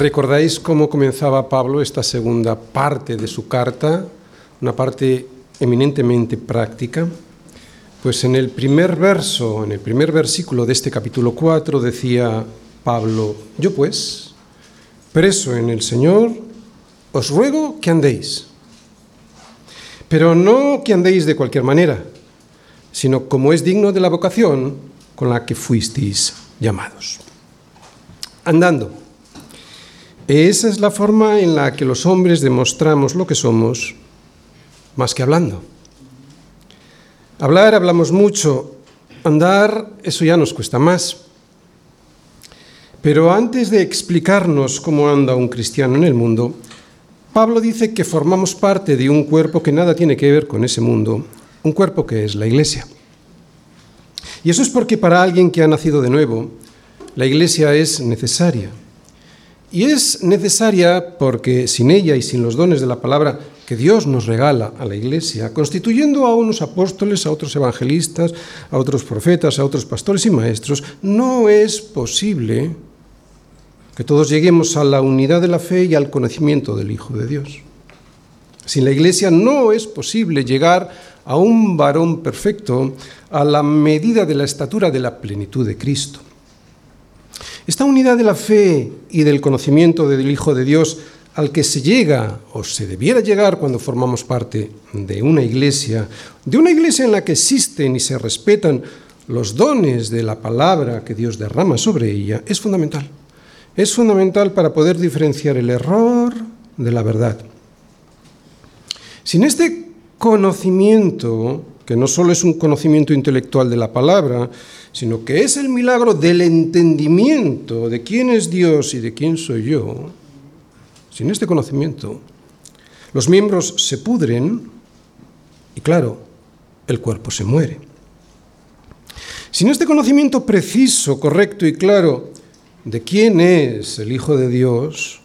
¿Recordáis cómo comenzaba Pablo esta segunda parte de su carta? Una parte eminentemente práctica. Pues en el primer verso, en el primer versículo de este capítulo 4 decía Pablo, yo pues, preso en el Señor, os ruego que andéis. Pero no que andéis de cualquier manera, sino como es digno de la vocación con la que fuisteis llamados. Andando esa es la forma en la que los hombres demostramos lo que somos, más que hablando. Hablar hablamos mucho, andar eso ya nos cuesta más. Pero antes de explicarnos cómo anda un cristiano en el mundo, Pablo dice que formamos parte de un cuerpo que nada tiene que ver con ese mundo, un cuerpo que es la iglesia. Y eso es porque para alguien que ha nacido de nuevo, la iglesia es necesaria. Y es necesaria porque sin ella y sin los dones de la palabra que Dios nos regala a la Iglesia, constituyendo a unos apóstoles, a otros evangelistas, a otros profetas, a otros pastores y maestros, no es posible que todos lleguemos a la unidad de la fe y al conocimiento del Hijo de Dios. Sin la Iglesia no es posible llegar a un varón perfecto a la medida de la estatura de la plenitud de Cristo. Esta unidad de la fe y del conocimiento del Hijo de Dios al que se llega o se debiera llegar cuando formamos parte de una iglesia, de una iglesia en la que existen y se respetan los dones de la palabra que Dios derrama sobre ella, es fundamental. Es fundamental para poder diferenciar el error de la verdad. Sin este conocimiento, que no solo es un conocimiento intelectual de la palabra, sino que es el milagro del entendimiento de quién es Dios y de quién soy yo, sin este conocimiento, los miembros se pudren y claro, el cuerpo se muere. Sin este conocimiento preciso, correcto y claro de quién es el Hijo de Dios,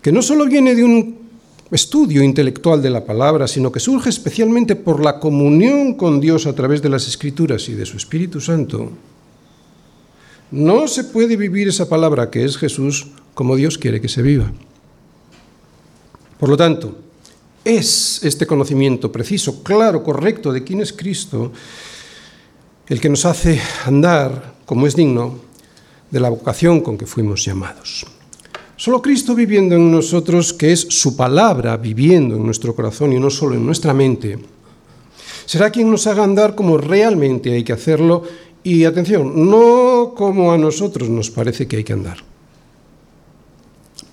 que no solo viene de un estudio intelectual de la palabra, sino que surge especialmente por la comunión con Dios a través de las Escrituras y de su Espíritu Santo, no se puede vivir esa palabra que es Jesús como Dios quiere que se viva. Por lo tanto, es este conocimiento preciso, claro, correcto de quién es Cristo el que nos hace andar como es digno de la vocación con que fuimos llamados. Solo Cristo viviendo en nosotros, que es su palabra viviendo en nuestro corazón y no solo en nuestra mente, será quien nos haga andar como realmente hay que hacerlo y atención, no como a nosotros nos parece que hay que andar.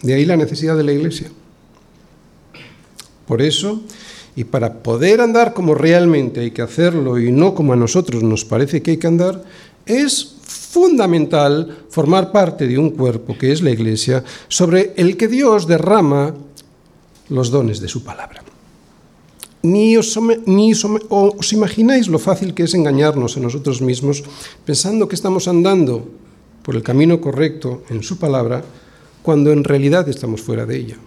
De ahí la necesidad de la Iglesia. Por eso, y para poder andar como realmente hay que hacerlo y no como a nosotros nos parece que hay que andar, es fundamental formar parte de un cuerpo que es la Iglesia, sobre el que Dios derrama los dones de su palabra. Ni, os, os imagináis lo fácil que es engañarnos a nosotros mismos pensando que estamos andando por el camino correcto en su palabra cuando en realidad estamos fuera de ella.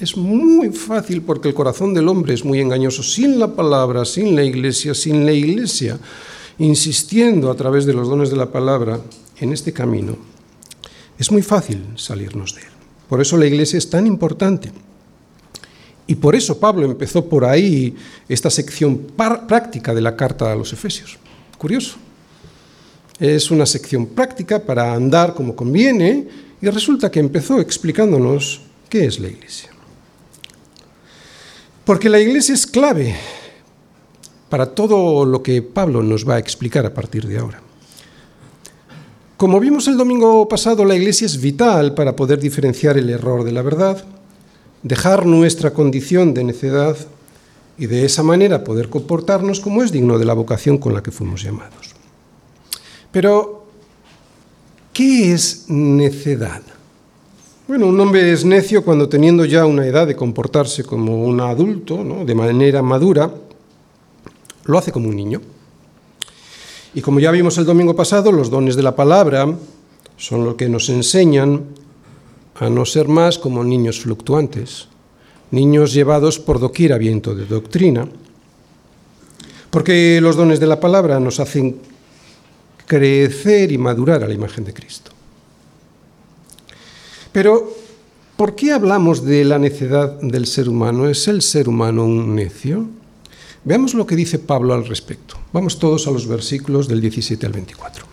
Es muy fácil porque el corazón del hombre es muy engañoso. Sin la palabra, sin la iglesia, sin la iglesia, insistiendo a través de los dones de la palabra en este camino, es muy fácil salirnos de él. Por eso la iglesia es tan importante. Y por eso Pablo empezó por ahí esta sección práctica de la carta a los Efesios. Curioso. Es una sección práctica para andar como conviene y resulta que empezó explicándonos qué es la iglesia. Porque la iglesia es clave para todo lo que Pablo nos va a explicar a partir de ahora. Como vimos el domingo pasado, la Iglesia es vital para poder diferenciar el error de la verdad, dejar nuestra condición de necedad y de esa manera poder comportarnos como es digno de la vocación con la que fuimos llamados. Pero, ¿qué es necedad? Bueno, un hombre es necio cuando teniendo ya una edad de comportarse como un adulto, de manera madura, lo hace como un niño. Y como ya vimos el domingo pasado, los dones de la palabra son lo que nos enseñan a no ser más como niños fluctuantes, niños llevados por doquier a viento de doctrina, porque los dones de la palabra nos hacen crecer y madurar a la imagen de Cristo. Pero ¿Por qué hablamos de la necedad del ser humano? ¿Es el ser humano un necio? Veamos lo que dice Pablo al respecto. Vamos todos a los versículos del 17 al 24.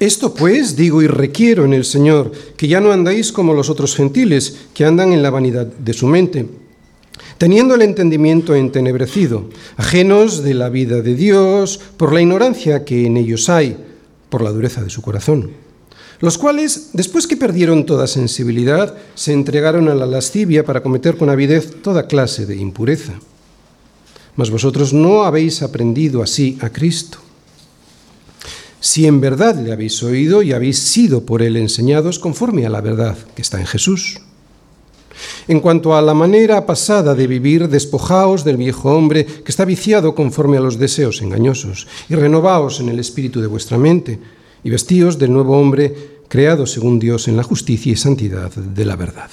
Esto pues digo y requiero en el Señor, que ya no andáis como los otros gentiles, que andan en la vanidad de su mente, teniendo el entendimiento entenebrecido, ajenos de la vida de Dios, por la ignorancia que en ellos hay, por la dureza de su corazón, los cuales, después que perdieron toda sensibilidad, se entregaron a la lascivia para cometer con avidez toda clase de impureza. Mas vosotros no habéis aprendido así a Cristo si en verdad le habéis oído y habéis sido por él enseñados conforme a la verdad que está en Jesús. En cuanto a la manera pasada de vivir, despojaos del viejo hombre que está viciado conforme a los deseos engañosos, y renovaos en el espíritu de vuestra mente, y vestíos del nuevo hombre creado según Dios en la justicia y santidad de la verdad.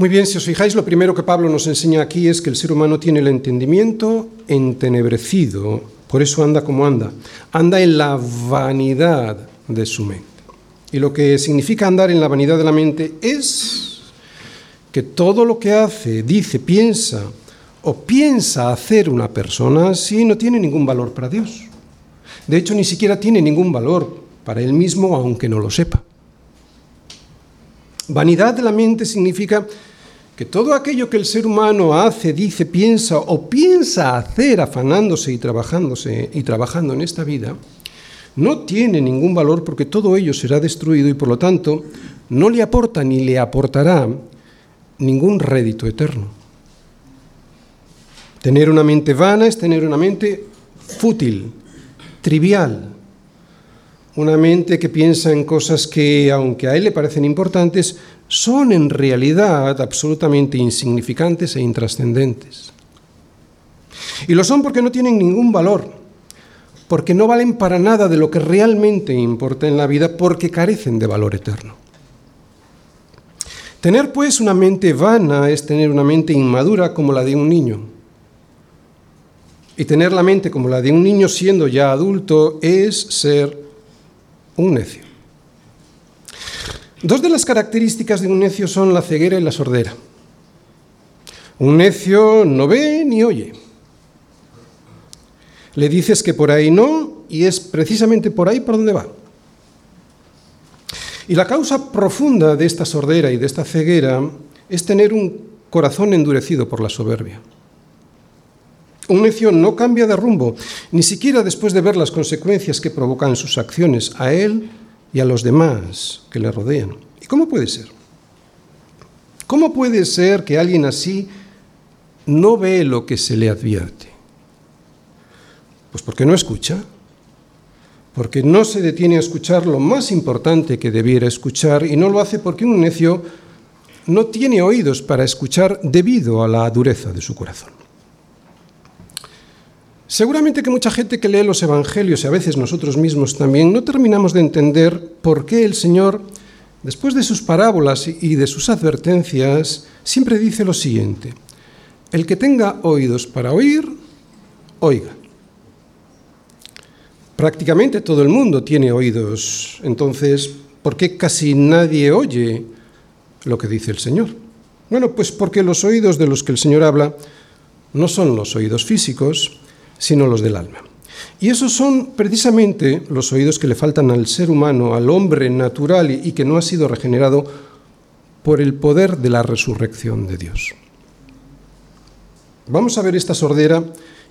Muy bien, si os fijáis, lo primero que Pablo nos enseña aquí es que el ser humano tiene el entendimiento entenebrecido por eso anda como anda. Anda en la vanidad de su mente. Y lo que significa andar en la vanidad de la mente es que todo lo que hace, dice, piensa o piensa hacer una persona sí no tiene ningún valor para Dios. De hecho, ni siquiera tiene ningún valor para él mismo, aunque no lo sepa. Vanidad de la mente significa que todo aquello que el ser humano hace, dice, piensa o piensa hacer afanándose y trabajándose y trabajando en esta vida, no tiene ningún valor porque todo ello será destruido y por lo tanto no le aporta ni le aportará ningún rédito eterno. Tener una mente vana es tener una mente fútil, trivial, una mente que piensa en cosas que, aunque a él le parecen importantes, son en realidad absolutamente insignificantes e intrascendentes. Y lo son porque no tienen ningún valor, porque no valen para nada de lo que realmente importa en la vida, porque carecen de valor eterno. Tener pues una mente vana es tener una mente inmadura como la de un niño. Y tener la mente como la de un niño siendo ya adulto es ser un necio. Dos de las características de un necio son la ceguera y la sordera. Un necio no ve ni oye. Le dices que por ahí no y es precisamente por ahí por donde va. Y la causa profunda de esta sordera y de esta ceguera es tener un corazón endurecido por la soberbia. Un necio no cambia de rumbo, ni siquiera después de ver las consecuencias que provocan sus acciones a él y a los demás que le rodean. ¿Y cómo puede ser? ¿Cómo puede ser que alguien así no ve lo que se le advierte? Pues porque no escucha, porque no se detiene a escuchar lo más importante que debiera escuchar y no lo hace porque un necio no tiene oídos para escuchar debido a la dureza de su corazón. Seguramente que mucha gente que lee los Evangelios y a veces nosotros mismos también no terminamos de entender por qué el Señor, después de sus parábolas y de sus advertencias, siempre dice lo siguiente, el que tenga oídos para oír, oiga. Prácticamente todo el mundo tiene oídos, entonces, ¿por qué casi nadie oye lo que dice el Señor? Bueno, pues porque los oídos de los que el Señor habla no son los oídos físicos, sino los del alma. Y esos son precisamente los oídos que le faltan al ser humano, al hombre natural y que no ha sido regenerado por el poder de la resurrección de Dios. Vamos a ver esta sordera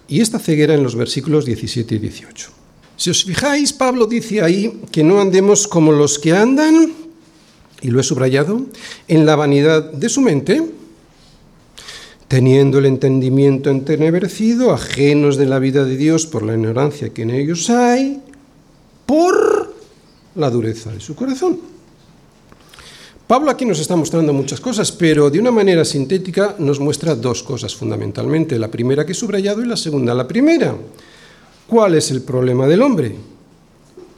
y esta ceguera en los versículos 17 y 18. Si os fijáis, Pablo dice ahí que no andemos como los que andan, y lo he subrayado, en la vanidad de su mente, teniendo el entendimiento entenebrecido, ajenos de la vida de Dios por la ignorancia que en ellos hay, por la dureza de su corazón. Pablo aquí nos está mostrando muchas cosas, pero de una manera sintética nos muestra dos cosas fundamentalmente. La primera que he subrayado y la segunda. La primera, ¿cuál es el problema del hombre?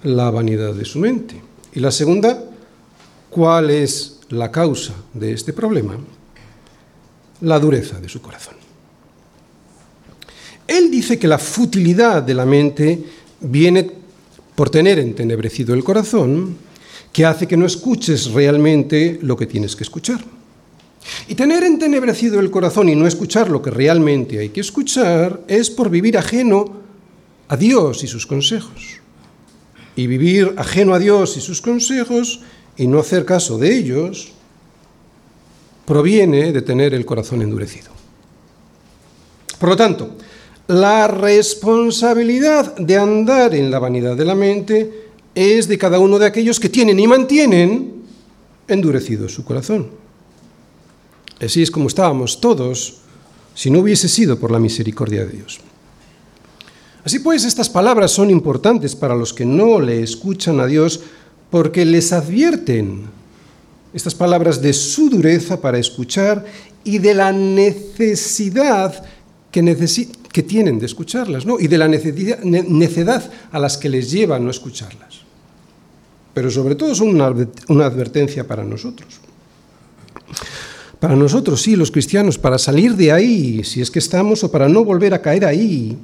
La vanidad de su mente. Y la segunda, ¿cuál es la causa de este problema? La dureza de su corazón. Él dice que la futilidad de la mente viene por tener entenebrecido el corazón, que hace que no escuches realmente lo que tienes que escuchar. Y tener entenebrecido el corazón y no escuchar lo que realmente hay que escuchar es por vivir ajeno a Dios y sus consejos. Y vivir ajeno a Dios y sus consejos y no hacer caso de ellos proviene de tener el corazón endurecido. Por lo tanto, la responsabilidad de andar en la vanidad de la mente es de cada uno de aquellos que tienen y mantienen endurecido su corazón. Así es como estábamos todos si no hubiese sido por la misericordia de Dios. Así pues, estas palabras son importantes para los que no le escuchan a Dios porque les advierten estas palabras de su dureza para escuchar y de la necesidad que, que tienen de escucharlas, ¿no? y de la necedad a las que les lleva no escucharlas. Pero sobre todo son una, una advertencia para nosotros. Para nosotros, sí, los cristianos, para salir de ahí, si es que estamos, o para no volver a caer ahí.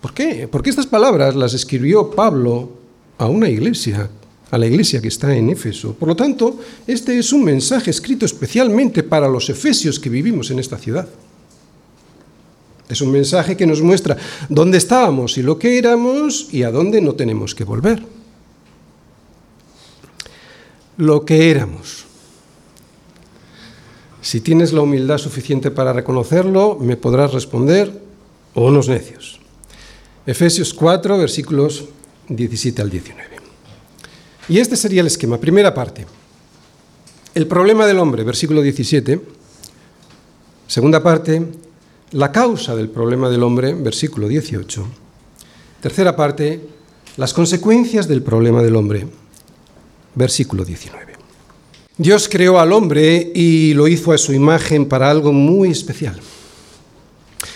¿Por qué? Porque estas palabras las escribió Pablo a una iglesia, a la iglesia que está en Éfeso. Por lo tanto, este es un mensaje escrito especialmente para los efesios que vivimos en esta ciudad. Es un mensaje que nos muestra dónde estábamos y lo que éramos y a dónde no tenemos que volver. Lo que éramos. Si tienes la humildad suficiente para reconocerlo, me podrás responder, o unos necios. Efesios 4, versículos 17 al 19. Y este sería el esquema. Primera parte. El problema del hombre, versículo 17. Segunda parte, la causa del problema del hombre, versículo 18. Tercera parte, las consecuencias del problema del hombre, versículo 19. Dios creó al hombre y lo hizo a su imagen para algo muy especial,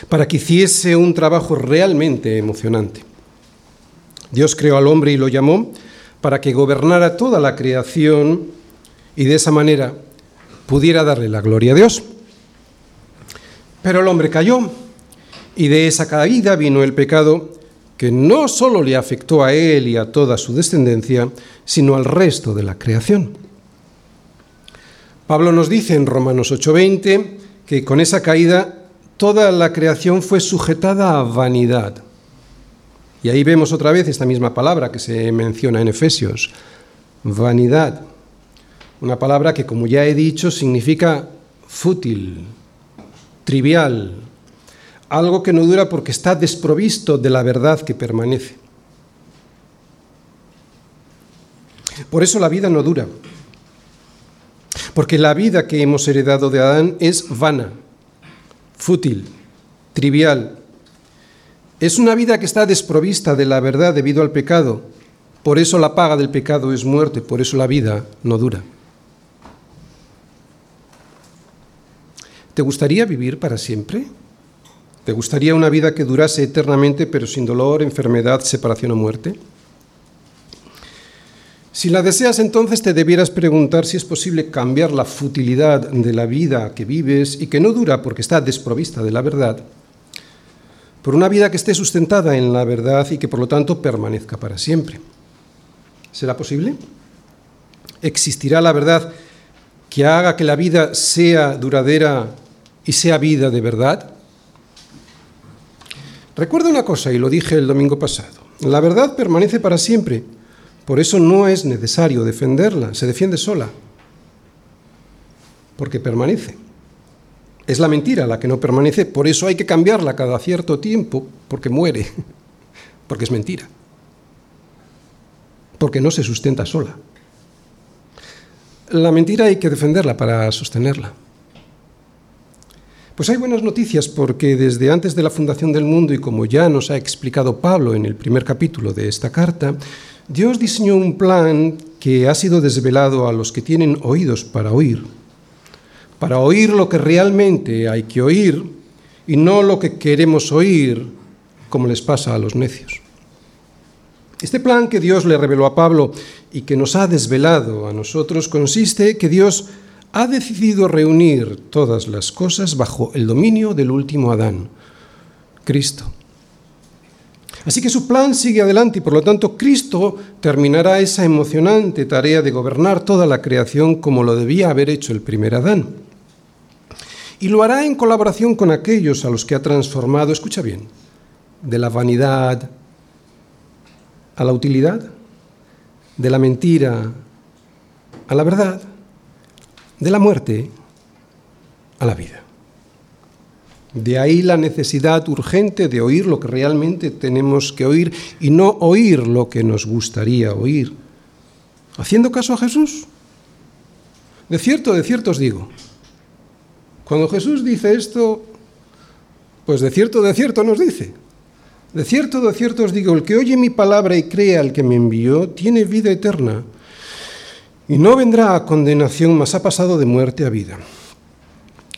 para que hiciese un trabajo realmente emocionante. Dios creó al hombre y lo llamó para que gobernara toda la creación y de esa manera pudiera darle la gloria a Dios. Pero el hombre cayó y de esa caída vino el pecado que no solo le afectó a él y a toda su descendencia, sino al resto de la creación. Pablo nos dice en Romanos 8:20 que con esa caída toda la creación fue sujetada a vanidad. Y ahí vemos otra vez esta misma palabra que se menciona en Efesios, vanidad. Una palabra que, como ya he dicho, significa fútil, trivial, algo que no dura porque está desprovisto de la verdad que permanece. Por eso la vida no dura, porque la vida que hemos heredado de Adán es vana, fútil, trivial. Es una vida que está desprovista de la verdad debido al pecado. Por eso la paga del pecado es muerte, por eso la vida no dura. ¿Te gustaría vivir para siempre? ¿Te gustaría una vida que durase eternamente pero sin dolor, enfermedad, separación o muerte? Si la deseas, entonces te debieras preguntar si es posible cambiar la futilidad de la vida que vives y que no dura porque está desprovista de la verdad, por una vida que esté sustentada en la verdad y que por lo tanto permanezca para siempre. ¿Será posible? ¿Existirá la verdad que haga que la vida sea duradera y sea vida de verdad? Recuerda una cosa, y lo dije el domingo pasado, la verdad permanece para siempre, por eso no es necesario defenderla, se defiende sola, porque permanece. Es la mentira la que no permanece, por eso hay que cambiarla cada cierto tiempo, porque muere, porque es mentira, porque no se sustenta sola. La mentira hay que defenderla para sostenerla. Pues hay buenas noticias porque desde antes de la fundación del mundo y como ya nos ha explicado Pablo en el primer capítulo de esta carta, Dios diseñó un plan que ha sido desvelado a los que tienen oídos para oír, para oír lo que realmente hay que oír y no lo que queremos oír como les pasa a los necios. Este plan que Dios le reveló a Pablo y que nos ha desvelado a nosotros consiste que Dios ha decidido reunir todas las cosas bajo el dominio del último Adán, Cristo. Así que su plan sigue adelante y por lo tanto Cristo terminará esa emocionante tarea de gobernar toda la creación como lo debía haber hecho el primer Adán. Y lo hará en colaboración con aquellos a los que ha transformado, escucha bien, de la vanidad a la utilidad, de la mentira a la verdad, de la muerte a la vida. De ahí la necesidad urgente de oír lo que realmente tenemos que oír y no oír lo que nos gustaría oír. ¿Haciendo caso a Jesús? De cierto, de cierto os digo. Cuando Jesús dice esto, pues de cierto, de cierto nos dice. De cierto, de cierto os digo, el que oye mi palabra y cree al que me envió, tiene vida eterna. Y no vendrá a condenación, mas ha pasado de muerte a vida.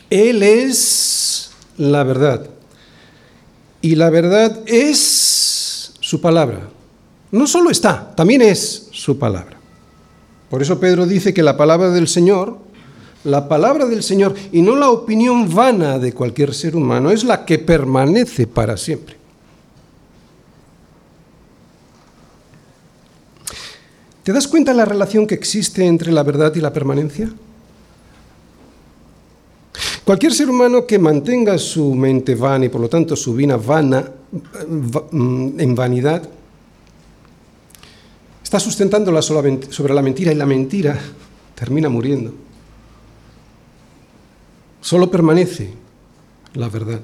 Él es la verdad. Y la verdad es su palabra. No solo está, también es su palabra. Por eso Pedro dice que la palabra del Señor, la palabra del Señor, y no la opinión vana de cualquier ser humano, es la que permanece para siempre. ¿Te das cuenta de la relación que existe entre la verdad y la permanencia? Cualquier ser humano que mantenga su mente vana y por lo tanto su vida vana mm, en vanidad, está sustentándola sobre la mentira y la mentira termina muriendo. Solo permanece la verdad.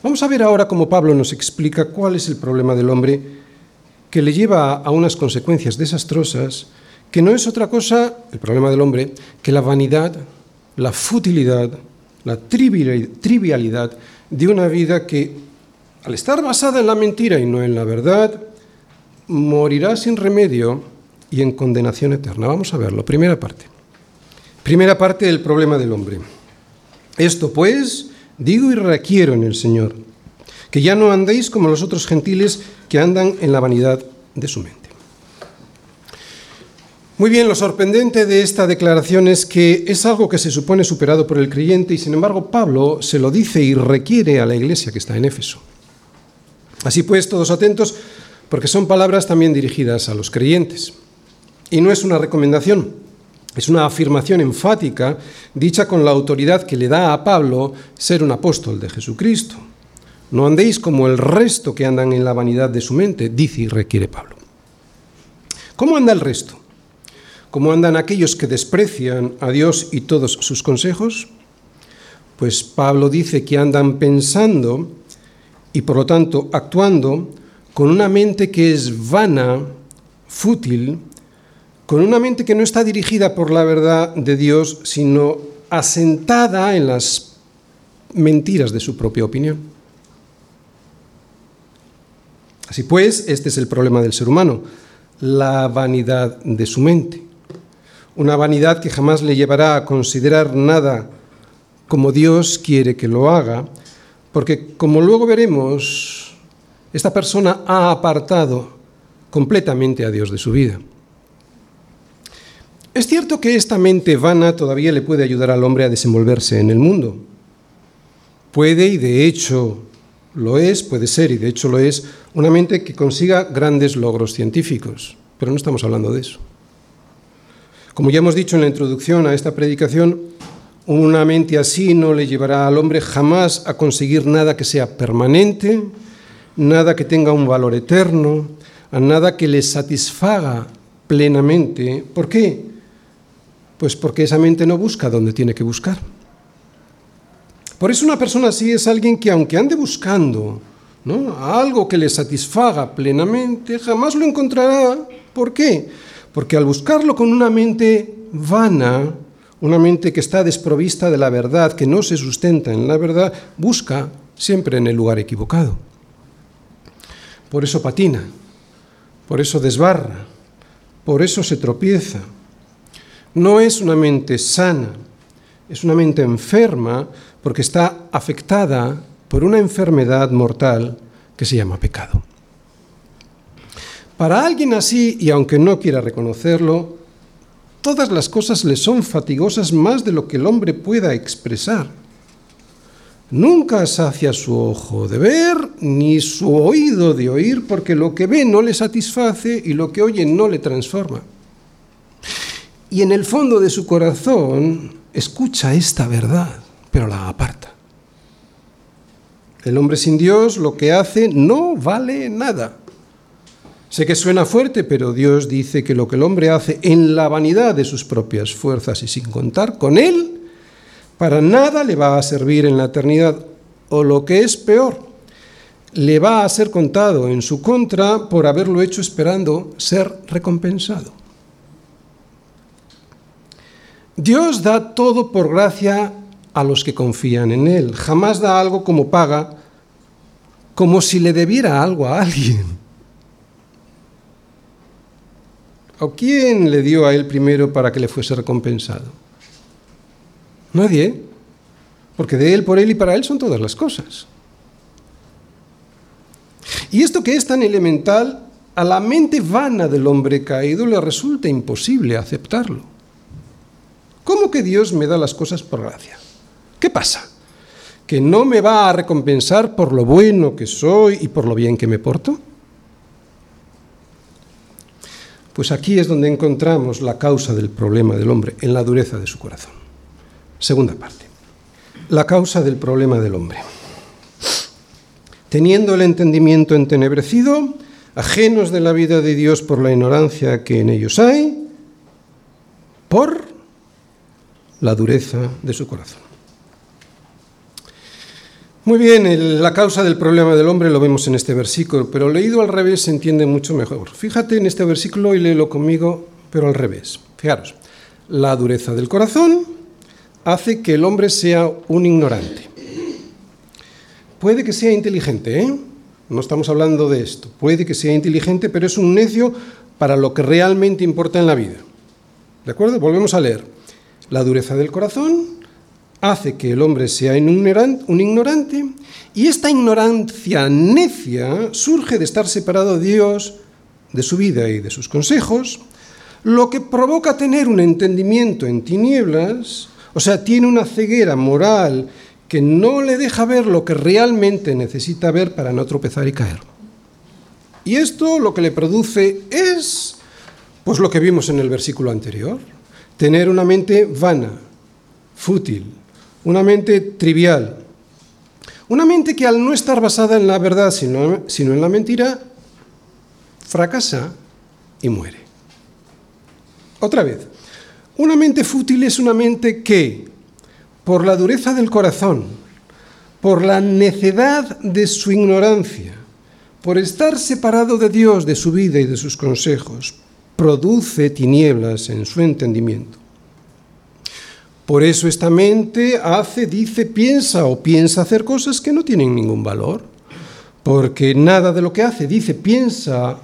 Vamos a ver ahora cómo Pablo nos explica cuál es el problema del hombre que le lleva a unas consecuencias desastrosas que no es otra cosa, el problema del hombre, que la vanidad, la futilidad, la trivialidad de una vida que, al estar basada en la mentira y no en la verdad, morirá sin remedio y en condenación eterna. Vamos a verlo. Primera parte. Primera parte del problema del hombre. Esto pues digo y requiero en el Señor, que ya no andéis como los otros gentiles que andan en la vanidad de su mente. Muy bien, lo sorprendente de esta declaración es que es algo que se supone superado por el creyente y sin embargo Pablo se lo dice y requiere a la iglesia que está en Éfeso. Así pues, todos atentos, porque son palabras también dirigidas a los creyentes. Y no es una recomendación, es una afirmación enfática dicha con la autoridad que le da a Pablo ser un apóstol de Jesucristo. No andéis como el resto que andan en la vanidad de su mente, dice y requiere Pablo. ¿Cómo anda el resto? ¿Cómo andan aquellos que desprecian a Dios y todos sus consejos? Pues Pablo dice que andan pensando y por lo tanto actuando con una mente que es vana, fútil, con una mente que no está dirigida por la verdad de Dios, sino asentada en las mentiras de su propia opinión. Así pues, este es el problema del ser humano, la vanidad de su mente una vanidad que jamás le llevará a considerar nada como Dios quiere que lo haga, porque como luego veremos, esta persona ha apartado completamente a Dios de su vida. Es cierto que esta mente vana todavía le puede ayudar al hombre a desenvolverse en el mundo. Puede y de hecho lo es, puede ser y de hecho lo es, una mente que consiga grandes logros científicos, pero no estamos hablando de eso. Como ya hemos dicho en la introducción a esta predicación, una mente así no le llevará al hombre jamás a conseguir nada que sea permanente, nada que tenga un valor eterno, a nada que le satisfaga plenamente. ¿Por qué? Pues porque esa mente no busca donde tiene que buscar. Por eso una persona así es alguien que aunque ande buscando algo que le satisfaga plenamente, jamás lo encontrará. ¿Por qué? Porque al buscarlo con una mente vana, una mente que está desprovista de la verdad, que no se sustenta en la verdad, busca siempre en el lugar equivocado. Por eso patina, por eso desbarra, por eso se tropieza. No es una mente sana, es una mente enferma porque está afectada por una enfermedad mortal que se llama pecado. Para alguien así, y aunque no quiera reconocerlo, todas las cosas le son fatigosas más de lo que el hombre pueda expresar. Nunca sacia su ojo de ver, ni su oído de oír, porque lo que ve no le satisface y lo que oye no le transforma. Y en el fondo de su corazón escucha esta verdad, pero la aparta. El hombre sin Dios lo que hace no vale nada. Sé que suena fuerte, pero Dios dice que lo que el hombre hace en la vanidad de sus propias fuerzas y sin contar con Él, para nada le va a servir en la eternidad, o lo que es peor, le va a ser contado en su contra por haberlo hecho esperando ser recompensado. Dios da todo por gracia a los que confían en Él. Jamás da algo como paga, como si le debiera algo a alguien. ¿O quién le dio a Él primero para que le fuese recompensado? Nadie, porque de Él, por Él y para Él son todas las cosas. Y esto que es tan elemental, a la mente vana del hombre caído le resulta imposible aceptarlo. ¿Cómo que Dios me da las cosas por gracia? ¿Qué pasa? ¿Que no me va a recompensar por lo bueno que soy y por lo bien que me porto? Pues aquí es donde encontramos la causa del problema del hombre, en la dureza de su corazón. Segunda parte. La causa del problema del hombre. Teniendo el entendimiento entenebrecido, ajenos de la vida de Dios por la ignorancia que en ellos hay, por la dureza de su corazón. Muy bien, la causa del problema del hombre lo vemos en este versículo, pero leído al revés se entiende mucho mejor. Fíjate en este versículo y léelo conmigo, pero al revés. Fijaros, la dureza del corazón, hace que el hombre sea un ignorante. Puede que sea inteligente, ¿eh? No estamos hablando de esto. Puede que sea inteligente, pero es un necio para lo que realmente importa en la vida. ¿De acuerdo? Volvemos a leer. La dureza del corazón hace que el hombre sea un ignorante y esta ignorancia necia surge de estar separado de Dios, de su vida y de sus consejos, lo que provoca tener un entendimiento en tinieblas o sea, tiene una ceguera moral que no le deja ver lo que realmente necesita ver para no tropezar y caer. Y esto lo que le produce es, pues lo que vimos en el versículo anterior, tener una mente vana, fútil, una mente trivial, una mente que al no estar basada en la verdad, sino, en la mentira, fracasa y muere. Otra vez, una mente fútil es una mente que, por la dureza del corazón, por la necedad de su ignorancia, por estar separado de Dios, de su vida y de sus consejos, produce tinieblas en su entendimiento. Por eso esta mente hace, dice, piensa o piensa hacer cosas que no tienen ningún valor, porque nada de lo que hace, dice, piensa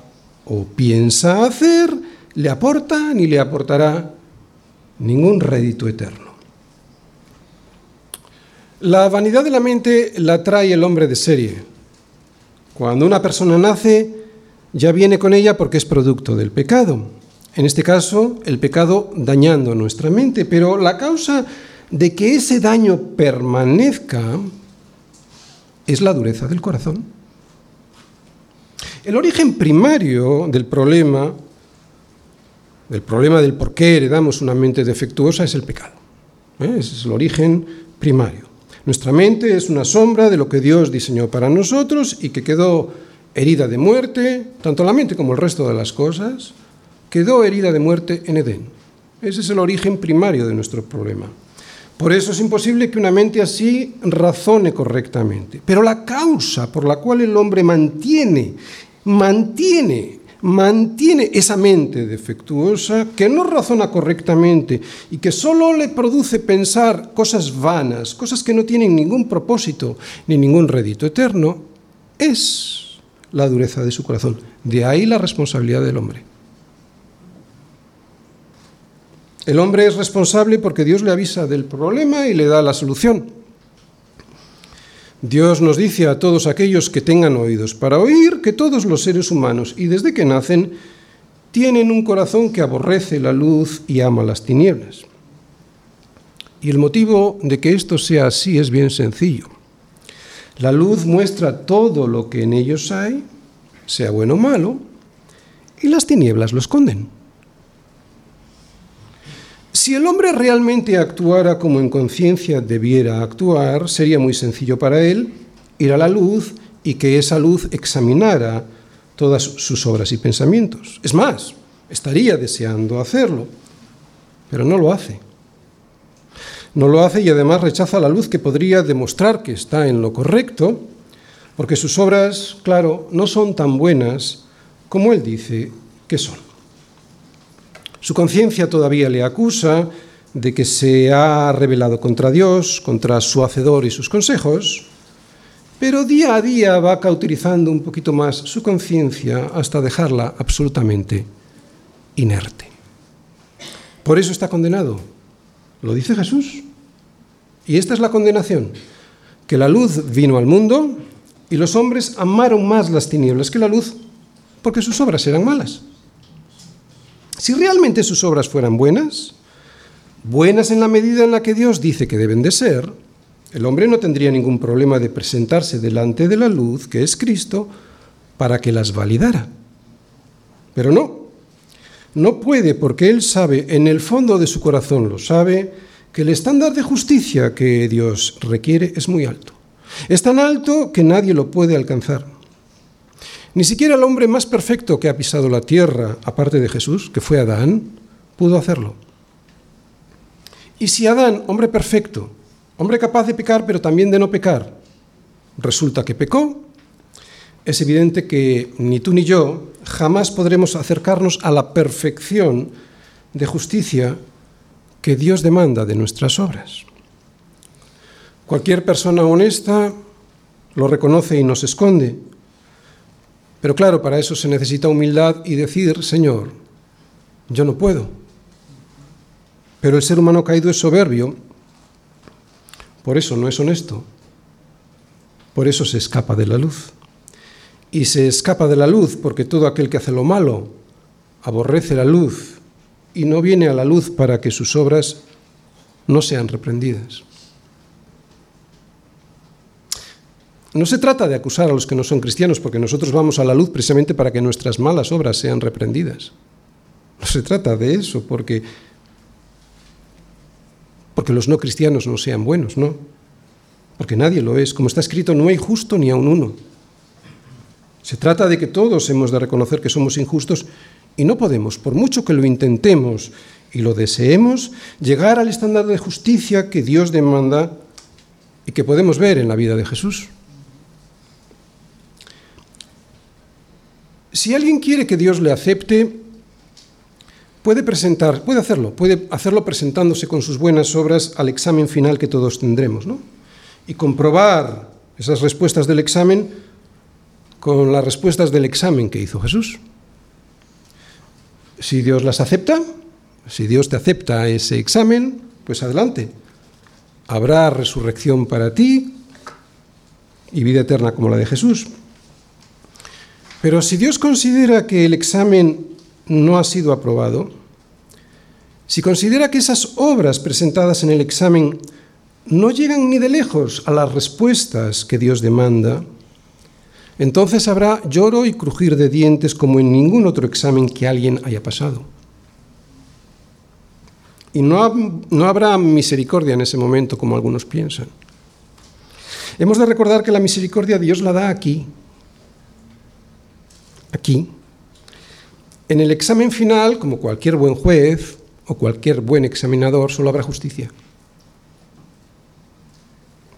o piensa hacer, le aporta ni le aportará ningún rédito eterno. La vanidad de la mente la trae el hombre de serie. Cuando una persona nace, ya viene con ella porque es producto del pecado. En este caso, el pecado dañando nuestra mente, pero la causa de que ese daño permanezca es la dureza del corazón. El origen primario del problema el problema del por qué heredamos una mente defectuosa es el pecado. ¿eh? Ese es el origen primario. Nuestra mente es una sombra de lo que Dios diseñó para nosotros y que quedó herida de muerte, tanto la mente como el resto de las cosas, quedó herida de muerte en Edén. Ese es el origen primario de nuestro problema. Por eso es imposible que una mente así razone correctamente. Pero la causa por la cual el hombre mantiene, mantiene mantiene esa mente defectuosa que no razona correctamente y que solo le produce pensar cosas vanas, cosas que no tienen ningún propósito ni ningún rédito eterno, es la dureza de su corazón. De ahí la responsabilidad del hombre. El hombre es responsable porque Dios le avisa del problema y le da la solución. Dios nos dice a todos aquellos que tengan oídos para oír que todos los seres humanos, y desde que nacen, tienen un corazón que aborrece la luz y ama las tinieblas. Y el motivo de que esto sea así es bien sencillo. La luz muestra todo lo que en ellos hay, sea bueno o malo, y las tinieblas lo esconden. Si el hombre realmente actuara como en conciencia debiera actuar, sería muy sencillo para él ir a la luz y que esa luz examinara todas sus obras y pensamientos. Es más, estaría deseando hacerlo, pero no lo hace. No lo hace y además rechaza la luz que podría demostrar que está en lo correcto, porque sus obras, claro, no son tan buenas como él dice que son. Su conciencia todavía le acusa de que se ha rebelado contra Dios, contra su hacedor y sus consejos, pero día a día va cauterizando un poquito más su conciencia hasta dejarla absolutamente inerte. Por eso está condenado. Lo dice Jesús. Y esta es la condenación, que la luz vino al mundo y los hombres amaron más las tinieblas que la luz porque sus obras eran malas. Si realmente sus obras fueran buenas, buenas en la medida en la que Dios dice que deben de ser, el hombre no tendría ningún problema de presentarse delante de la luz, que es Cristo, para que las validara. Pero no, no puede porque él sabe, en el fondo de su corazón lo sabe, que el estándar de justicia que Dios requiere es muy alto. Es tan alto que nadie lo puede alcanzar. Ni siquiera el hombre más perfecto que ha pisado la tierra, aparte de Jesús, que fue Adán, pudo hacerlo. Y si Adán, hombre perfecto, hombre capaz de pecar pero también de no pecar, resulta que pecó, es evidente que ni tú ni yo jamás podremos acercarnos a la perfección de justicia que Dios demanda de nuestras obras. Cualquier persona honesta lo reconoce y nos esconde, pero claro, para eso se necesita humildad y decir, Señor, yo no puedo. Pero el ser humano caído es soberbio, por eso no es honesto, por eso se escapa de la luz. Y se escapa de la luz porque todo aquel que hace lo malo aborrece la luz y no viene a la luz para que sus obras no sean reprendidas. No se trata de acusar a los que no son cristianos, porque nosotros vamos a la luz precisamente para que nuestras malas obras sean reprendidas. No se trata de eso, porque, porque los no cristianos no sean buenos, no. Porque nadie lo es. Como está escrito, no hay justo ni a un uno. Se trata de que todos hemos de reconocer que somos injustos y no podemos, por mucho que lo intentemos y lo deseemos, llegar al estándar de justicia que Dios demanda y que podemos ver en la vida de Jesús. Si alguien quiere que Dios le acepte, puede presentar, puede hacerlo, puede hacerlo presentándose con sus buenas obras al examen final que todos tendremos, ¿no? Y comprobar esas respuestas del examen con las respuestas del examen que hizo Jesús. Si Dios las acepta, si Dios te acepta ese examen, pues adelante. Habrá resurrección para ti y vida eterna como la de Jesús. Pero si Dios considera que el examen no ha sido aprobado, si considera que esas obras presentadas en el examen no llegan ni de lejos a las respuestas que Dios demanda, entonces habrá lloro y crujir de dientes como en ningún otro examen que alguien haya pasado. Y no, no habrá misericordia en ese momento como algunos piensan. Hemos de recordar que la misericordia Dios la da aquí, aquí, en el examen final, como cualquier buen juez o cualquier buen examinador, solo habrá justicia.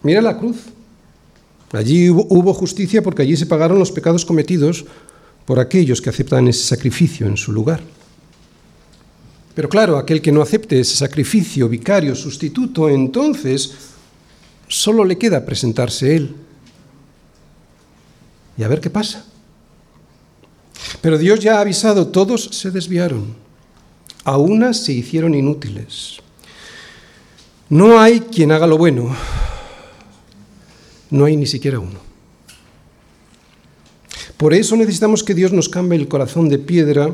Mira la cruz. Allí hubo, justicia porque allí se pagaron los pecados cometidos por aquellos que aceptan ese sacrificio en su lugar. Pero claro, aquel que no acepte ese sacrificio vicario, sustituto, entonces solo le queda presentarse él y a ver qué pasa. Pero Dios ya ha avisado, todos se desviaron, a unas se hicieron inútiles. No hay quien haga lo bueno, no hay ni siquiera uno. Por eso necesitamos que Dios nos cambie el corazón de piedra,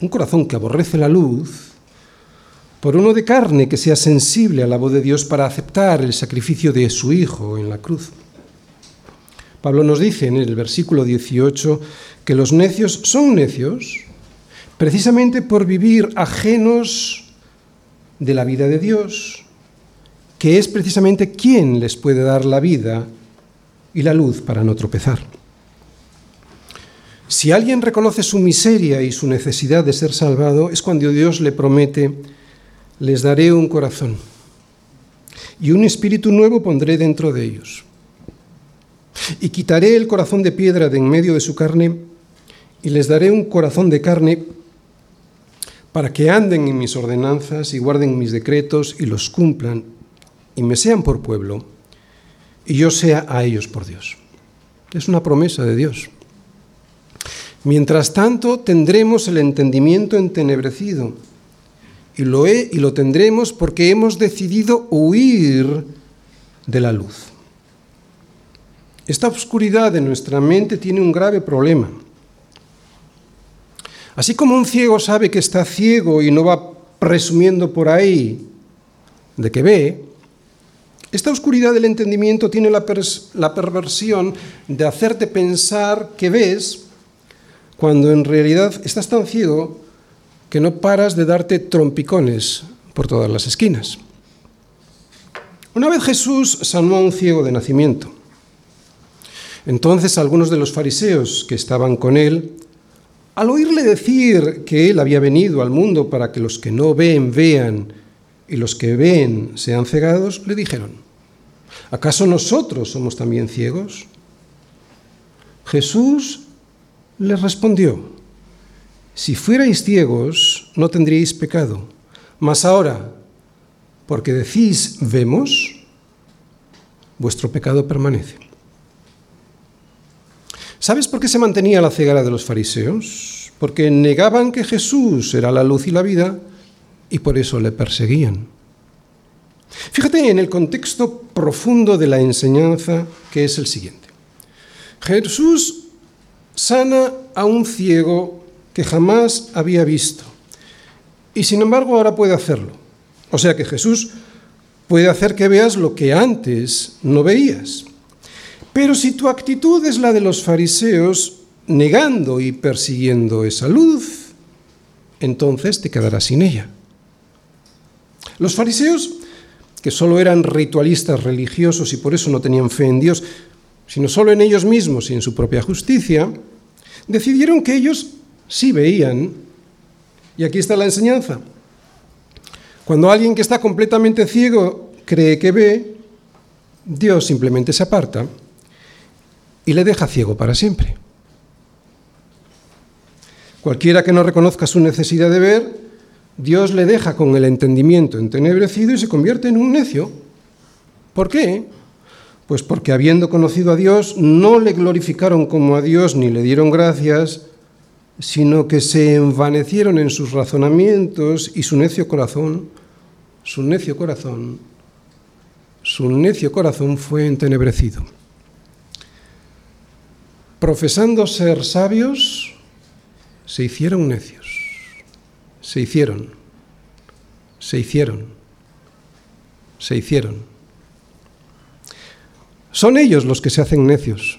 un corazón que aborrece la luz, por uno de carne que sea sensible a la voz de Dios para aceptar el sacrificio de su Hijo en la cruz. Pablo nos dice en el versículo 18 que los necios son necios precisamente por vivir ajenos de la vida de Dios, que es precisamente quien les puede dar la vida y la luz para no tropezar. Si alguien reconoce su miseria y su necesidad de ser salvado, es cuando Dios le promete, les daré un corazón y un espíritu nuevo pondré dentro de ellos. Y quitaré el corazón de piedra de en medio de su carne y les daré un corazón de carne para que anden en mis ordenanzas y guarden mis decretos y los cumplan y me sean por pueblo y yo sea a ellos por Dios. Es una promesa de Dios. Mientras tanto tendremos el entendimiento entenebrecido y lo, he, y lo tendremos porque hemos decidido huir de la luz. Esta oscuridad de nuestra mente tiene un grave problema. Así como un ciego sabe que está ciego y no va presumiendo por ahí de que ve, esta oscuridad del entendimiento tiene la, perversión de hacerte pensar que ves cuando en realidad estás tan ciego que no paras de darte trompicones por todas las esquinas. Una vez Jesús sanó a un ciego de nacimiento. Entonces algunos de los fariseos que estaban con él al oírle decir que Él había venido al mundo para que los que no ven vean y los que ven sean cegados, le dijeron, ¿acaso nosotros somos también ciegos? Jesús les respondió, si fuerais ciegos no tendríais pecado, mas ahora, porque decís vemos, vuestro pecado permanece. ¿Sabes por qué se mantenía la ceguera de los fariseos? Porque negaban que Jesús era la luz y la vida y por eso le perseguían. Fíjate en el contexto profundo de la enseñanza que es el siguiente. Jesús sana a un ciego que jamás había visto y sin embargo ahora puede hacerlo. O sea que Jesús puede hacer que veas lo que antes no veías. Pero si tu actitud es la de los fariseos, negando y persiguiendo esa luz, entonces te quedarás sin ella. Los fariseos, que solo eran ritualistas religiosos y por eso no tenían fe en Dios, sino solo en ellos mismos y en su propia justicia, decidieron que ellos sí veían. Y aquí está la enseñanza. Cuando alguien que está completamente ciego cree que ve, Dios simplemente se aparta y le deja ciego para siempre. Cualquiera que no reconozca su necesidad de ver, Dios le deja con el entendimiento entenebrecido y se convierte en un necio. ¿Por qué? Pues porque habiendo conocido a Dios, no le glorificaron como a Dios ni le dieron gracias, sino que se envanecieron en sus razonamientos y su necio corazón, su necio corazón, su necio corazón fue entenebrecido profesando ser sabios, se hicieron necios. Se hicieron, se hicieron, se hicieron. Son ellos los que se hacen necios.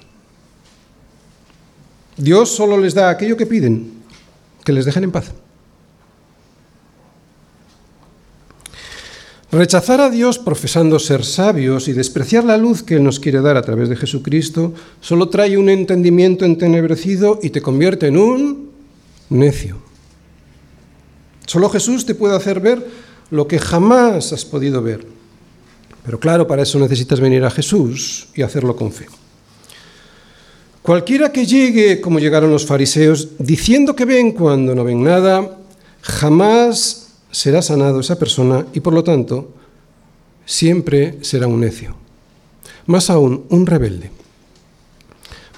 Dios solo les da aquello que piden, que les dejen en paz. Rechazar a Dios profesando ser sabios y despreciar la luz que Él nos quiere dar a través de Jesucristo solo trae un entendimiento entenebrecido y te convierte en un necio. Solo Jesús te puede hacer ver lo que jamás has podido ver. Pero claro, para eso necesitas venir a Jesús y hacerlo con fe. Cualquiera que llegue, como llegaron los fariseos, diciendo que ven cuando no ven nada, jamás será sanado esa persona y por lo tanto siempre será un necio. Más aún, un rebelde.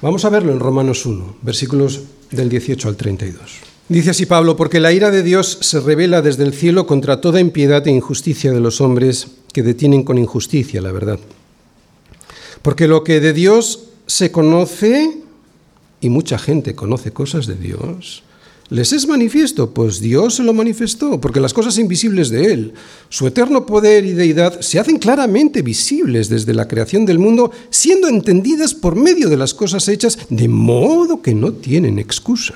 Vamos a verlo en Romanos 1, versículos del 18 al 32. Dice así Pablo, porque la ira de Dios se revela desde el cielo contra toda impiedad e injusticia de los hombres que detienen con injusticia la verdad. Porque lo que de Dios se conoce, y mucha gente conoce cosas de Dios, les es manifiesto, pues Dios se lo manifestó, porque las cosas invisibles de Él, su eterno poder y deidad, se hacen claramente visibles desde la creación del mundo, siendo entendidas por medio de las cosas hechas, de modo que no tienen excusa.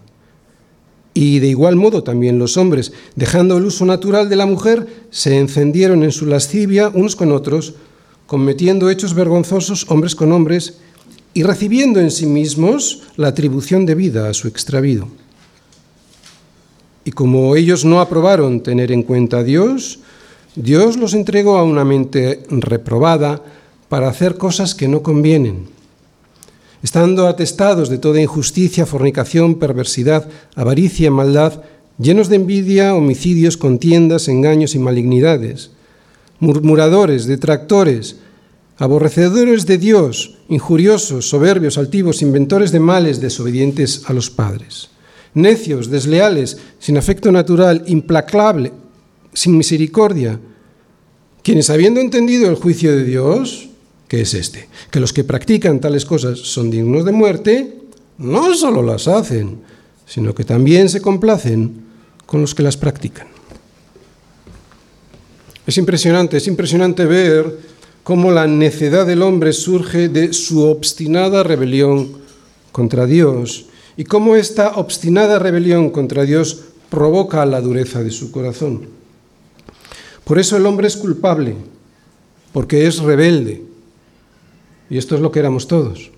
Y de igual modo también los hombres, dejando el uso natural de la mujer, se encendieron en su lascivia unos con otros, cometiendo hechos vergonzosos hombres con hombres, y recibiendo en sí mismos la atribución de vida a su extravío. Y como ellos no aprobaron tener en cuenta a Dios, Dios los entregó a una mente reprobada para hacer cosas que no convienen, estando atestados de toda injusticia, fornicación, perversidad, avaricia, maldad, llenos de envidia, homicidios, contiendas, engaños y malignidades, murmuradores, detractores, aborrecedores de Dios, injuriosos, soberbios, altivos, inventores de males, desobedientes a los padres, necios, desleales, sin afecto natural, implacable, sin misericordia, quienes habiendo entendido el juicio de Dios, que es este, que los que practican tales cosas son dignos de muerte, no solo las hacen, sino que también se complacen con los que las practican. Es impresionante, es impresionante ver cómo la necedad del hombre surge de su obstinada rebelión contra Dios y cómo esta obstinada rebelión contra Dios provoca la dureza de su corazón. Por eso el hombre es culpable, porque es rebelde. Y esto es lo que éramos todos.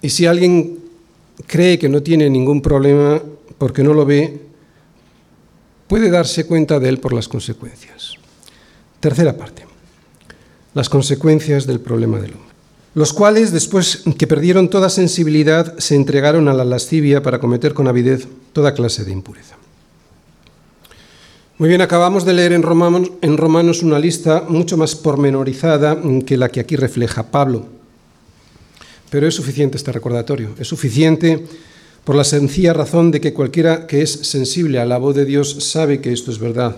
Y si alguien cree que no tiene ningún problema porque no lo ve, puede darse cuenta de él por las consecuencias. Tercera parte. Las consecuencias del problema del hombre. Los cuales, después que perdieron toda sensibilidad, se entregaron a la lascivia para cometer con avidez toda clase de impureza. Muy bien, acabamos de leer en Romanos, una lista mucho más pormenorizada que la que aquí refleja Pablo. Pero es suficiente este recordatorio, es suficiente por la sencilla razón de que cualquiera que es sensible a la voz de Dios sabe que esto es verdad.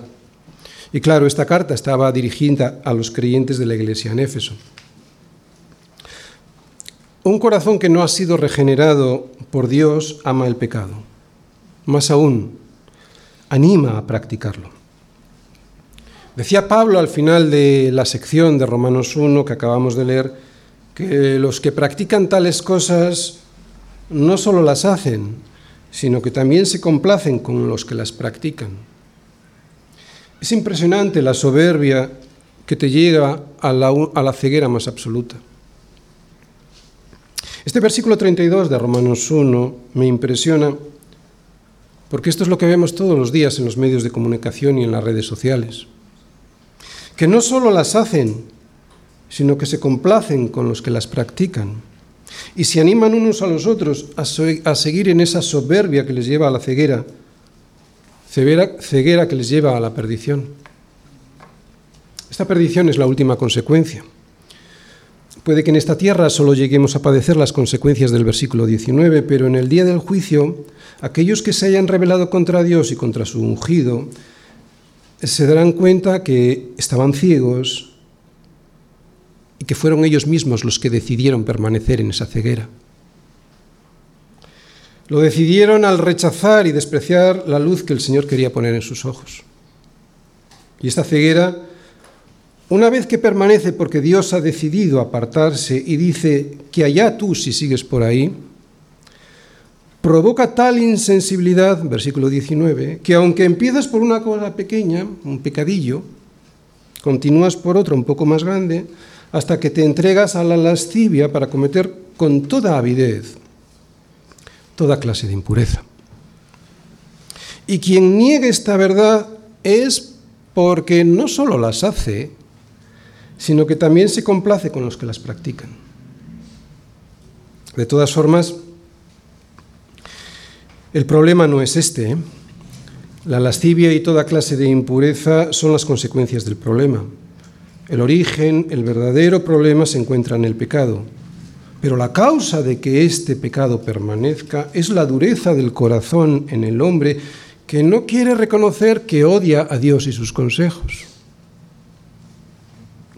Y claro, esta carta estaba dirigida a los creyentes de la iglesia en Éfeso. Un corazón que no ha sido regenerado por Dios ama el pecado. Más aún, anima a practicarlo. Decía Pablo al final de la sección de Romanos 1 que acabamos de leer que los que practican tales cosas no solo las hacen, sino que también se complacen con los que las practican. Es impresionante la soberbia que te llega a la, a la ceguera más absoluta. Este versículo 32 de Romanos 1 me impresiona porque esto es lo que vemos todos los días en los medios de comunicación y en las redes sociales. Que no solo las hacen, sino que se complacen con los que las practican. Y se animan unos a los otros a, seguir en esa soberbia que les lleva a la ceguera, ceguera que les lleva a la perdición. Esta perdición es la última consecuencia. Puede que en esta tierra solo lleguemos a padecer las consecuencias del versículo 19, pero en el día del juicio, aquellos que se hayan rebelado contra Dios y contra su ungido, se darán cuenta que estaban ciegos y que fueron ellos mismos los que decidieron permanecer en esa ceguera. Lo decidieron al rechazar y despreciar la luz que el Señor quería poner en sus ojos. Y esta ceguera una vez que permanece porque Dios ha decidido apartarse y dice que allá tú si sigues por ahí, provoca tal insensibilidad, versículo 19, que aunque empiezas por una cosa pequeña, un pecadillo, continúas por otra un poco más grande, hasta que te entregas a la lascivia para cometer con toda avidez toda clase de impureza. Y quien niegue esta verdad es porque no solo las hace, sino que también se complace con los que las practican. De todas formas, el problema no es este. ¿eh? La lascivia y toda clase de impureza son las consecuencias del problema. El origen, el verdadero problema se encuentra en el pecado. Pero la causa de que este pecado permanezca es la dureza del corazón en el hombre que no quiere reconocer que odia a Dios y sus consejos.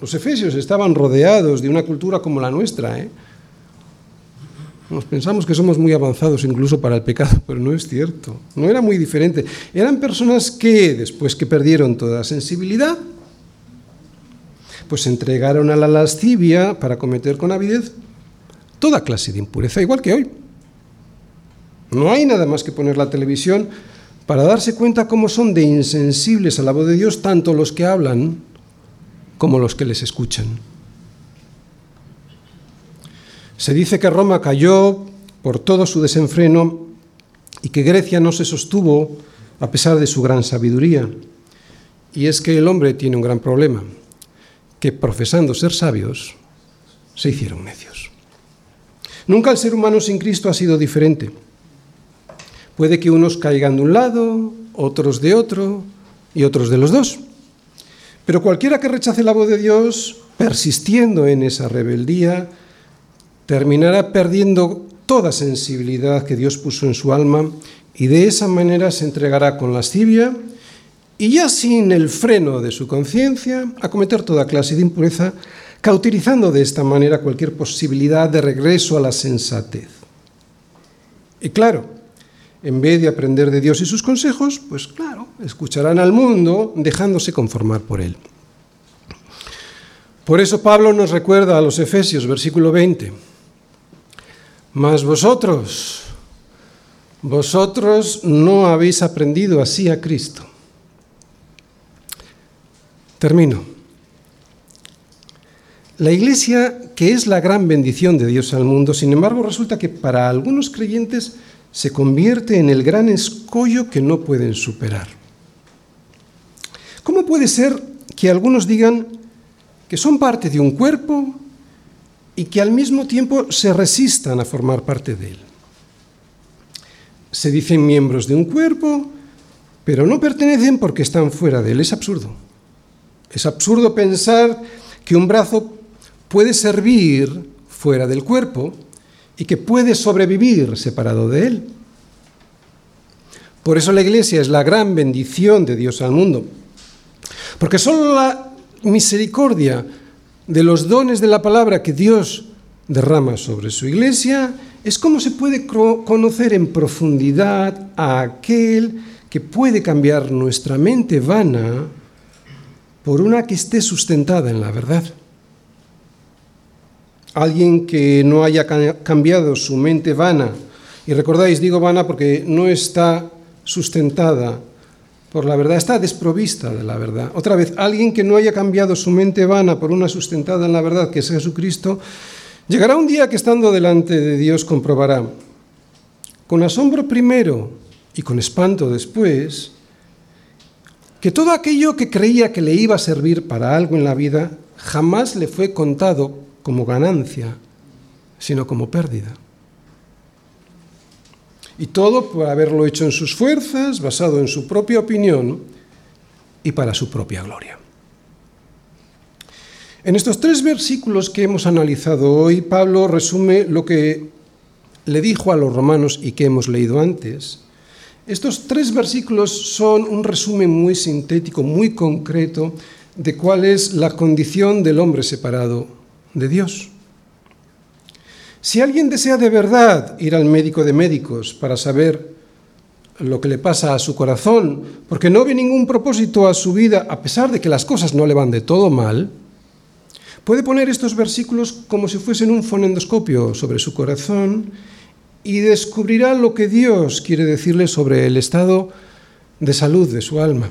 Los efesios estaban rodeados de una cultura como la nuestra. ¿eh? Nos pensamos que somos muy avanzados incluso para el pecado, pero no es cierto. No era muy diferente. Eran personas que, después que perdieron toda sensibilidad, pues se entregaron a la lascivia para cometer con avidez toda clase de impureza, igual que hoy. No hay nada más que poner la televisión para darse cuenta cómo son de insensibles a la voz de Dios tanto los que hablan como los que les escuchan. Se dice que Roma cayó por todo su desenfreno y que Grecia no se sostuvo a pesar de su gran sabiduría. Y es que el hombre tiene un gran problema, que profesando ser sabios, se hicieron necios. Nunca el ser humano sin Cristo ha sido diferente. Puede que unos caigan de un lado, otros de otro y otros de los dos. Pero cualquiera que rechace la voz de Dios, persistiendo en esa rebeldía, terminará perdiendo toda sensibilidad que Dios puso en su alma y de esa manera se entregará con lascivia y ya sin el freno de su conciencia a cometer toda clase de impureza, cauterizando de esta manera cualquier posibilidad de regreso a la sensatez. Y claro, en vez de aprender de Dios y sus consejos, pues claro, escucharán al mundo dejándose conformar por él. Por eso Pablo nos recuerda a los Efesios, versículo 20, mas vosotros, vosotros no habéis aprendido así a Cristo. Termino. La iglesia, que es la gran bendición de Dios al mundo, sin embargo, resulta que para algunos creyentes se convierte en el gran escollo que no pueden superar. ¿Cómo puede ser que algunos digan que son parte de un cuerpo y que al mismo tiempo se resistan a formar parte de él? Se dicen miembros de un cuerpo, pero no pertenecen porque están fuera de él. Es absurdo. Es absurdo pensar que un brazo puede servir fuera del cuerpo y que puede sobrevivir separado de Él. Por eso la Iglesia es la gran bendición de Dios al mundo. Porque solo la misericordia de los dones de la palabra que Dios derrama sobre su Iglesia es como se puede conocer en profundidad a aquel que puede cambiar nuestra mente vana por una que esté sustentada en la verdad. Alguien que no haya cambiado su mente vana, y recordáis, digo vana porque no está sustentada por la verdad, está desprovista de la verdad. Otra vez, alguien que no haya cambiado su mente vana por una sustentada en la verdad, que es Jesucristo, llegará un día que estando delante de Dios comprobará, con asombro primero y con espanto después, que todo aquello que creía que le iba a servir para algo en la vida jamás le fue contado como ganancia, sino como pérdida. Y todo por haberlo hecho en sus fuerzas, basado en su propia opinión y para su propia gloria. En estos tres versículos que hemos analizado hoy, Pablo resume lo que le dijo a los romanos y que hemos leído antes. Estos tres versículos son un resumen muy sintético, muy concreto de cuál es la condición del hombre separado de Dios. Si alguien desea de verdad ir al médico de médicos para saber lo que le pasa a su corazón, porque no ve ningún propósito a su vida, a pesar de que las cosas no le van de todo mal, puede poner estos versículos como si fuesen un fonendoscopio sobre su corazón y descubrirá lo que Dios quiere decirle sobre el estado de salud de su alma.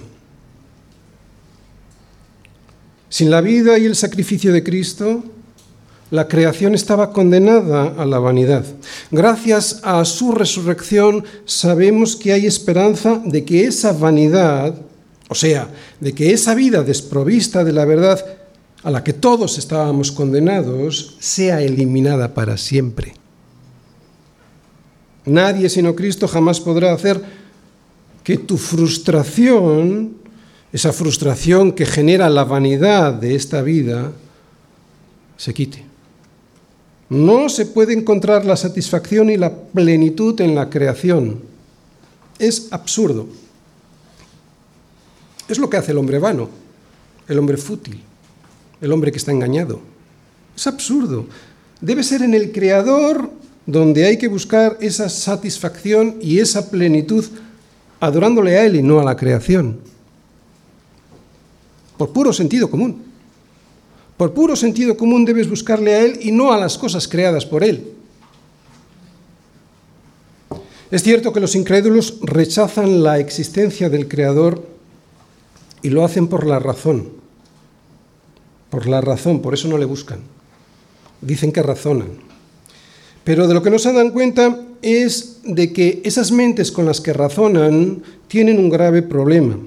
Sin la vida y el sacrificio de Cristo, la creación estaba condenada a la vanidad. Gracias a su resurrección sabemos que hay esperanza de que esa vanidad, o sea, de que esa vida desprovista de la verdad a la que todos estábamos condenados, sea eliminada para siempre. Nadie sino Cristo jamás podrá hacer que tu frustración, esa frustración que genera la vanidad de esta vida, se quite. No se puede encontrar la satisfacción y la plenitud en la creación. Es absurdo. Es lo que hace el hombre vano, el hombre fútil, el hombre que está engañado. Es absurdo. Debe ser en el Creador donde hay que buscar esa satisfacción y esa plenitud adorándole a Él y no a la creación. Por puro sentido común. Por puro sentido común debes buscarle a Él y no a las cosas creadas por Él. Es cierto que los incrédulos rechazan la existencia del Creador y lo hacen por la razón. Por la razón, por eso no le buscan. Dicen que razonan. Pero de lo que no se dan cuenta es de que esas mentes con las que razonan tienen un grave problema.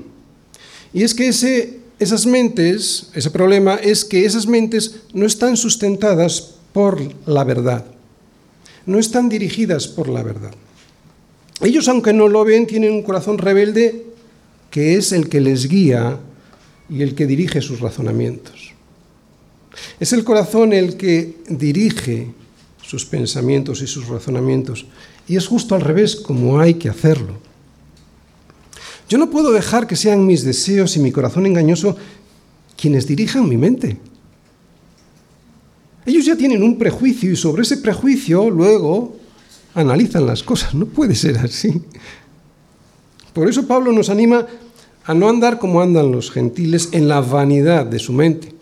Y es que ese esas mentes, ese problema es que esas mentes no están sustentadas por la verdad, no están dirigidas por la verdad. Ellos, aunque no lo ven, tienen un corazón rebelde que es el que les guía y el que dirige sus razonamientos. Es el corazón el que dirige sus pensamientos y sus razonamientos. Y es justo al revés como hay que hacerlo. Yo no puedo dejar que sean mis deseos y mi corazón engañoso quienes dirijan mi mente. Ellos ya tienen un prejuicio y sobre ese prejuicio luego analizan las cosas. No puede ser así. Por eso Pablo nos anima a no andar como andan los gentiles en la vanidad de su mente.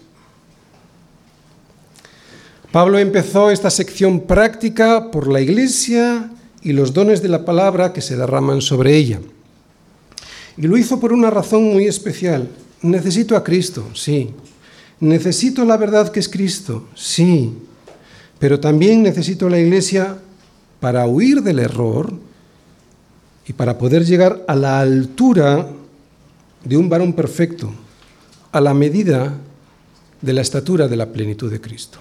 Pablo empezó esta sección práctica por la iglesia y los dones de la palabra que se derraman sobre ella. Y lo hizo por una razón muy especial. Necesito a Cristo, sí. Necesito la verdad que es Cristo, sí. Pero también necesito la iglesia para huir del error y para poder llegar a la altura de un varón perfecto, a la medida de la estatura de la plenitud de Cristo.